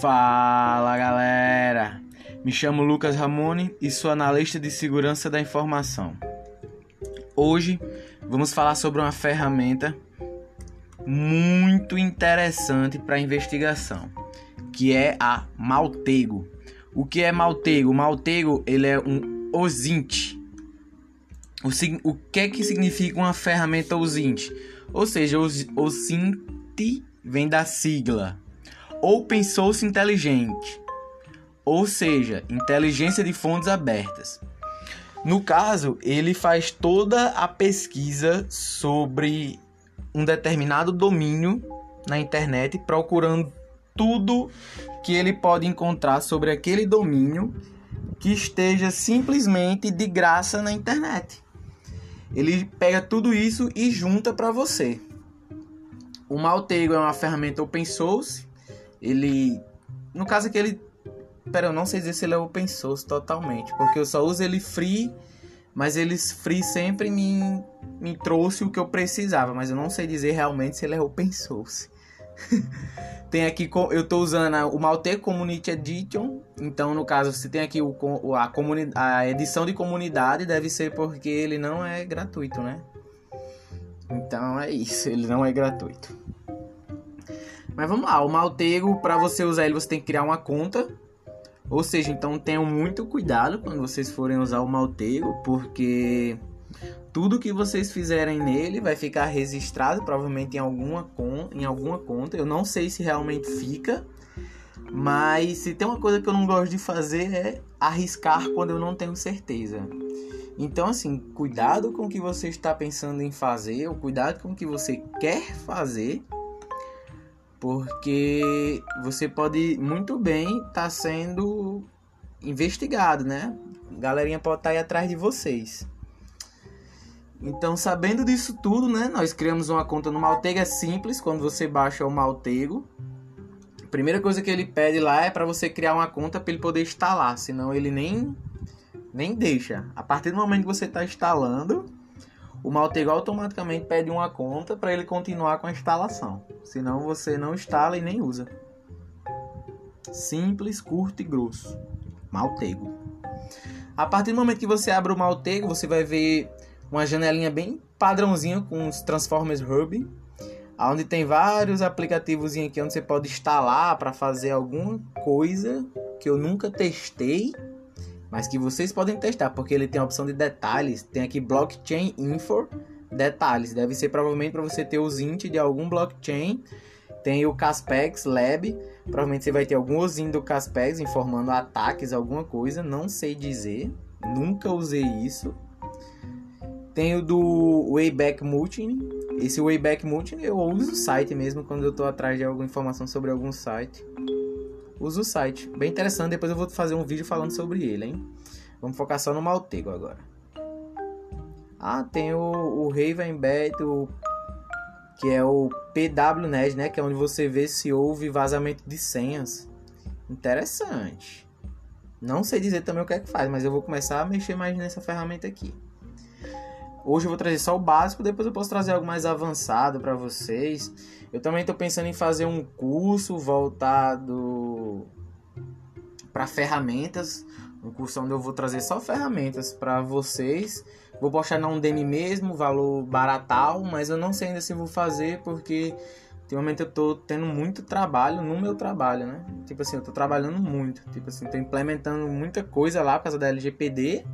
Fala galera, me chamo Lucas Ramone e sou analista de segurança da informação. Hoje vamos falar sobre uma ferramenta muito interessante para investigação, que é a Maltego. O que é Maltego? Maltego ele é um OSINT. O, o que é que significa uma ferramenta OSINT? Ou seja, OSINT vem da sigla Open Source Inteligente, ou seja, inteligência de fontes abertas. No caso, ele faz toda a pesquisa sobre um determinado domínio na internet, procurando tudo que ele pode encontrar sobre aquele domínio que esteja simplesmente de graça na internet. Ele pega tudo isso e junta para você. O Maltego é uma ferramenta open source. Ele, no caso aqui ele, pera, eu não sei dizer se ele é open source totalmente, porque eu só uso ele free, mas ele free sempre me, me trouxe o que eu precisava, mas eu não sei dizer realmente se ele é open source. tem aqui, eu estou usando o Maltego Community Edition. Então, no caso, se tem aqui o, a, a edição de comunidade, deve ser porque ele não é gratuito, né? Então é isso, ele não é gratuito. Mas vamos lá, o Maltego, para você usar ele, você tem que criar uma conta. Ou seja, então tenham muito cuidado quando vocês forem usar o Maltego, porque tudo que vocês fizerem nele vai ficar registrado provavelmente em alguma, con em alguma conta. Eu não sei se realmente fica, mas se tem uma coisa que eu não gosto de fazer é arriscar quando eu não tenho certeza. Então, assim, cuidado com o que você está pensando em fazer, ou cuidado com o que você quer fazer, porque você pode muito bem estar tá sendo investigado, né? A galerinha pode estar tá aí atrás de vocês. Então, sabendo disso tudo, né, nós criamos uma conta no Maltego, é simples, quando você baixa o Maltego. A primeira coisa que ele pede lá é para você criar uma conta para ele poder instalar, senão ele nem nem deixa. A partir do momento que você está instalando, o Maltego automaticamente pede uma conta para ele continuar com a instalação. Senão você não instala e nem usa. Simples, curto e grosso. Maltego. A partir do momento que você abre o Maltego, você vai ver uma janelinha bem padrãozinho com os Transformers Hub, onde tem vários aplicativos aqui onde você pode instalar para fazer alguma coisa que eu nunca testei, mas que vocês podem testar, porque ele tem a opção de detalhes, tem aqui Blockchain Info, detalhes, deve ser provavelmente para você ter os int de algum blockchain. Tem o Caspex Lab, provavelmente você vai ter algum osinho do Caspex informando ataques, alguma coisa, não sei dizer, nunca usei isso. Tem o do Wayback Multini. Esse Wayback Multini eu uso o site mesmo quando eu estou atrás de alguma informação sobre algum site. Uso o site. Bem interessante, depois eu vou fazer um vídeo falando sobre ele, hein? Vamos focar só no Maltego agora. Ah, tem o, o Ravenbet, o, que é o PWNet, né? Que é onde você vê se houve vazamento de senhas. Interessante. Não sei dizer também o que é que faz, mas eu vou começar a mexer mais nessa ferramenta aqui. Hoje eu vou trazer só o básico, depois eu posso trazer algo mais avançado para vocês. Eu também estou pensando em fazer um curso voltado para ferramentas, um curso onde eu vou trazer só ferramentas para vocês. Vou postar na Udemy mesmo, valor baratal, mas eu não sei ainda se vou fazer porque ultimamente eu tô tendo muito trabalho no meu trabalho, né? Tipo assim, eu tô trabalhando muito, tipo assim, tô implementando muita coisa lá por causa da LGPD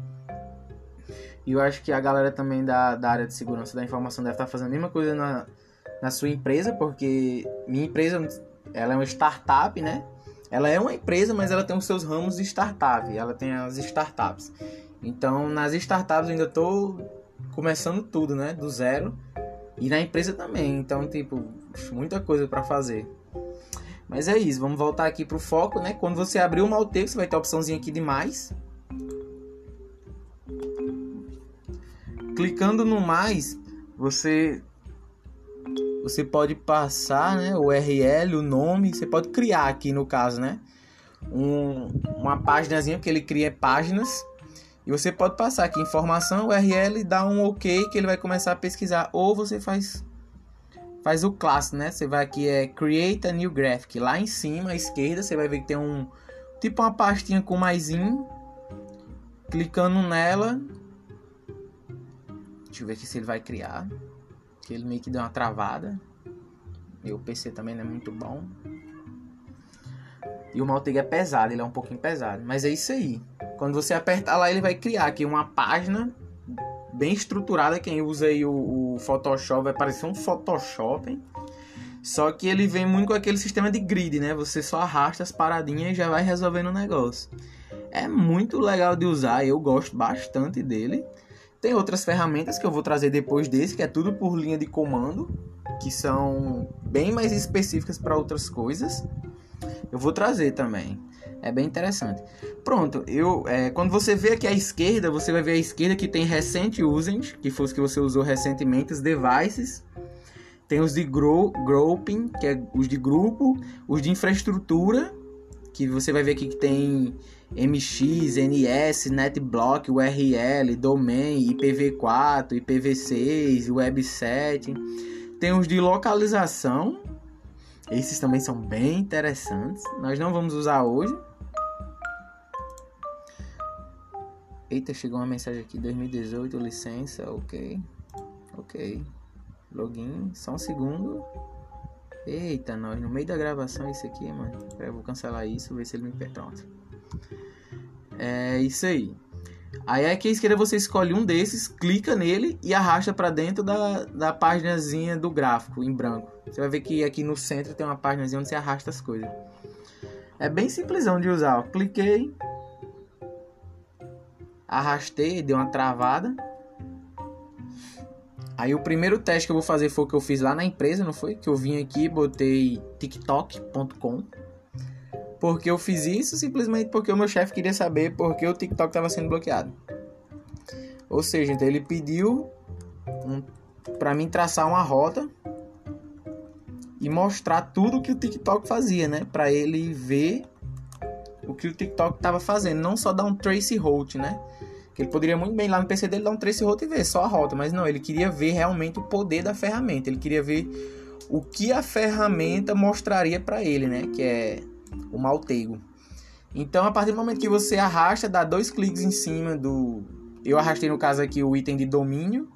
e eu acho que a galera também da, da área de segurança da informação deve estar fazendo a mesma coisa na, na sua empresa, porque minha empresa ela é uma startup, né? Ela é uma empresa, mas ela tem os seus ramos de startup. Ela tem as startups. Então, nas startups eu ainda estou começando tudo, né? Do zero. E na empresa também. Então, tipo, muita coisa para fazer. Mas é isso, vamos voltar aqui pro foco, né? Quando você abrir o Maltexo, você vai ter a opçãozinha aqui de mais. Clicando no mais, você você pode passar, né, o URL, o nome, você pode criar aqui no caso, né, um, uma páginazinha que ele cria páginas e você pode passar aqui informação, URL, dá um OK que ele vai começar a pesquisar ou você faz faz o clássico, né? Você vai aqui é Create a New Graphic. Lá em cima, à esquerda, você vai ver que tem um tipo uma pastinha com maisinho. Clicando nela. Deixa eu ver aqui se ele vai criar. Que ele meio que deu uma travada. Meu PC também não é muito bom. E o Maltega é pesado, ele é um pouquinho pesado. Mas é isso aí. Quando você apertar lá, ele vai criar aqui uma página bem estruturada. Quem usa aí o, o Photoshop vai parecer um Photoshop. Hein? Só que ele vem muito com aquele sistema de grid, né? Você só arrasta as paradinhas e já vai resolvendo o negócio. É muito legal de usar, eu gosto bastante dele. Tem outras ferramentas que eu vou trazer depois desse, que é tudo por linha de comando, que são bem mais específicas para outras coisas. Eu vou trazer também. É bem interessante. Pronto, eu é, quando você vê aqui à esquerda, você vai ver à esquerda que tem Recent Usage, que foi que você usou recentemente, os devices. Tem os de grow, grouping, que é os de grupo, os de infraestrutura, que você vai ver aqui que tem MX, NS, NetBlock, URL, Domain, IPv4, IPv6, Web7. Tem os de localização. Esses também são bem interessantes. Nós não vamos usar hoje. Eita, chegou uma mensagem aqui, 2018, licença, ok. Ok. Login, só um segundo. Eita, nós, no meio da gravação isso aqui, mano. Eu vou cancelar isso, ver se ele me pronto. É isso aí. Aí aqui à esquerda você escolhe um desses, clica nele e arrasta para dentro da, da páginazinha do gráfico em branco. Você vai ver que aqui no centro tem uma páginazinha onde você arrasta as coisas. É bem simplesão de usar. Ó. Cliquei, arrastei, deu uma travada. Aí o primeiro teste que eu vou fazer foi o que eu fiz lá na empresa, não foi? Que eu vim aqui, botei tiktok.com porque eu fiz isso simplesmente porque o meu chefe queria saber por que o TikTok estava sendo bloqueado. Ou seja, então ele pediu um, para mim traçar uma rota e mostrar tudo que o TikTok fazia, né? Para ele ver o que o TikTok estava fazendo, não só dar um trace route, né? Que ele poderia muito bem lá no PC dele dar um trace route e ver só a rota, mas não, ele queria ver realmente o poder da ferramenta, ele queria ver o que a ferramenta mostraria para ele, né? Que é o maltego. Então, a partir do momento que você arrasta, dá dois cliques em cima do. Eu arrastei no caso aqui o item de domínio.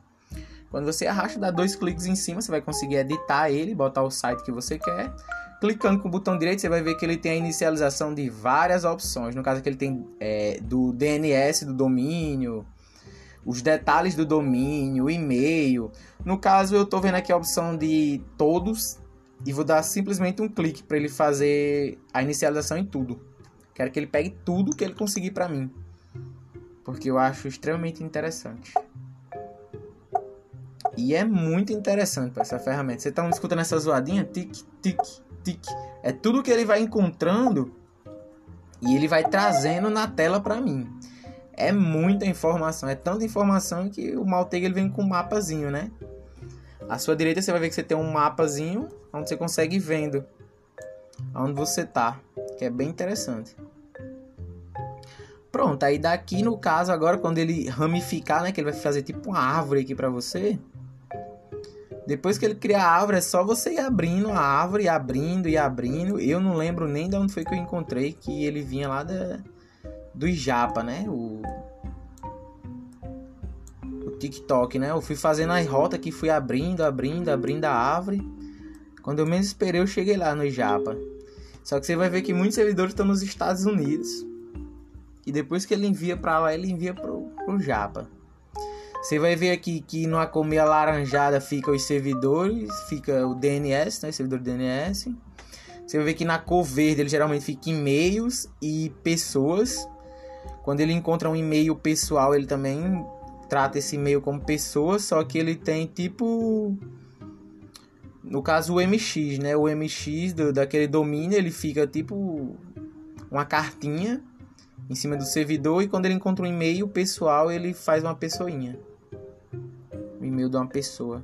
Quando você arrasta, dá dois cliques em cima, você vai conseguir editar ele, botar o site que você quer. Clicando com o botão direito, você vai ver que ele tem a inicialização de várias opções. No caso aqui, ele tem é, do DNS do domínio, os detalhes do domínio, e-mail. No caso, eu estou vendo aqui a opção de todos e vou dar simplesmente um clique para ele fazer a inicialização em tudo. Quero que ele pegue tudo que ele conseguir para mim, porque eu acho extremamente interessante. E é muito interessante essa ferramenta. Você está escutando essa zoadinha? Tic, tic, tic. É tudo que ele vai encontrando e ele vai trazendo na tela para mim. É muita informação, é tanta informação que o Maltega ele vem com um mapazinho, né? À sua direita você vai ver que você tem um mapazinho onde você consegue ir vendo onde você tá, que é bem interessante. Pronto, aí daqui no caso agora quando ele ramificar, né, que ele vai fazer tipo uma árvore aqui para você. Depois que ele criar a árvore, é só você ir abrindo a árvore, abrindo e abrindo. Eu não lembro nem de onde foi que eu encontrei que ele vinha lá da, do Japa, né? O, TikTok, né? Eu fui fazendo a rota que fui abrindo, abrindo, abrindo a árvore. Quando eu menos esperei, eu cheguei lá no Japa. Só que você vai ver que muitos servidores estão nos Estados Unidos. E depois que ele envia para lá, ele envia pro, pro Japa. Você vai ver aqui que no Acome alaranjada fica os servidores, fica o DNS, né? Servidor DNS. Você vai ver que na cor verde ele geralmente fica e-mails e pessoas. Quando ele encontra um e-mail pessoal, ele também trata esse e-mail como pessoa, só que ele tem tipo no caso o MX, né? O MX do, daquele domínio, ele fica tipo uma cartinha em cima do servidor e quando ele encontra um e-mail pessoal, ele faz uma pessoinha. O e-mail de uma pessoa.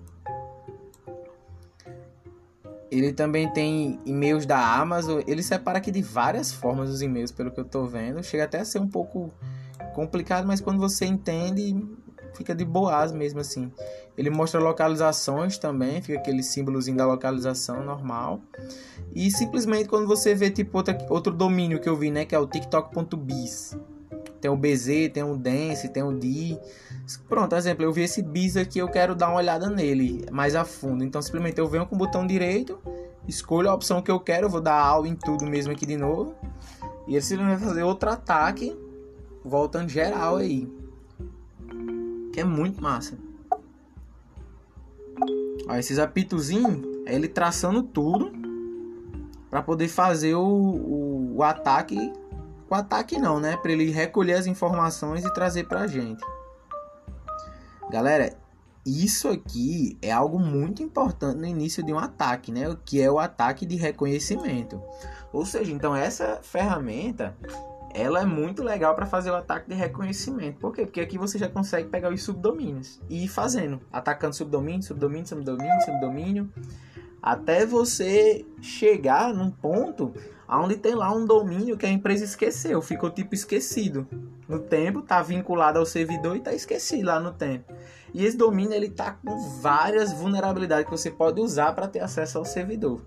Ele também tem e-mails da Amazon. Ele separa aqui de várias formas os e-mails, pelo que eu tô vendo. Chega até a ser um pouco complicado, mas quando você entende, fica de boas mesmo assim. Ele mostra localizações também, fica aquele símbolozinho da localização normal. E simplesmente quando você vê tipo outra, outro domínio que eu vi, né, que é o tiktok.biz. Tem o BZ, tem o Dance, tem o D. Pronto, exemplo, eu vi esse bis aqui, eu quero dar uma olhada nele mais a fundo. Então simplesmente eu venho com o botão direito, escolho a opção que eu quero, vou dar all em tudo mesmo aqui de novo. E ele simplesmente vai fazer outro ataque, voltando geral aí. Que é muito massa. Ó, esses apitozinhos, é ele traçando tudo para poder fazer o, o, o, ataque. O ataque não, né? Para ele recolher as informações e trazer pra gente. Galera, isso aqui é algo muito importante no início de um ataque, né? Que é o ataque de reconhecimento. Ou seja, então essa ferramenta ela é muito legal para fazer o ataque de reconhecimento. Por quê? Porque aqui você já consegue pegar os subdomínios e ir fazendo, atacando subdomínio, subdomínio, subdomínio, subdomínio, até você chegar num ponto onde tem lá um domínio que a empresa esqueceu, ficou tipo esquecido no tempo, tá vinculado ao servidor e tá esquecido lá no tempo. E esse domínio ele tá com várias vulnerabilidades que você pode usar para ter acesso ao servidor.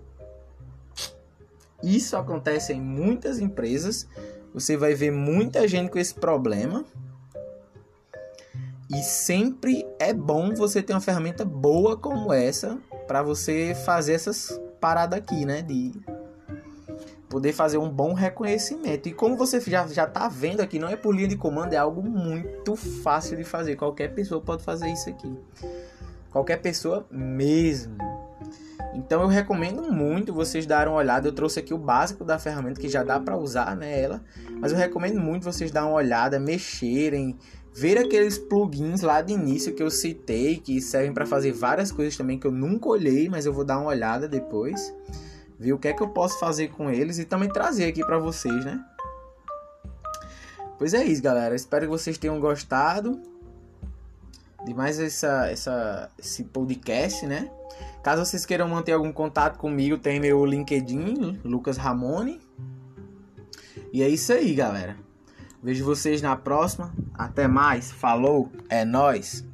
Isso acontece em muitas empresas você vai ver muita gente com esse problema. E sempre é bom você ter uma ferramenta boa como essa para você fazer essas paradas aqui, né? De poder fazer um bom reconhecimento. E como você já, já tá vendo aqui, não é por linha de comando, é algo muito fácil de fazer. Qualquer pessoa pode fazer isso aqui. Qualquer pessoa mesmo. Então eu recomendo muito vocês darem uma olhada. Eu trouxe aqui o básico da ferramenta que já dá para usar, né, ela. Mas eu recomendo muito vocês darem uma olhada, mexerem, ver aqueles plugins lá de início que eu citei, que servem para fazer várias coisas também que eu nunca olhei, mas eu vou dar uma olhada depois. Ver o que é que eu posso fazer com eles e também trazer aqui para vocês, né? Pois é isso, galera. Espero que vocês tenham gostado de mais essa, essa, esse podcast, né? Caso vocês queiram manter algum contato comigo, tem meu LinkedIn, Lucas Ramone. E é isso aí, galera. Vejo vocês na próxima. Até mais. Falou. É nós.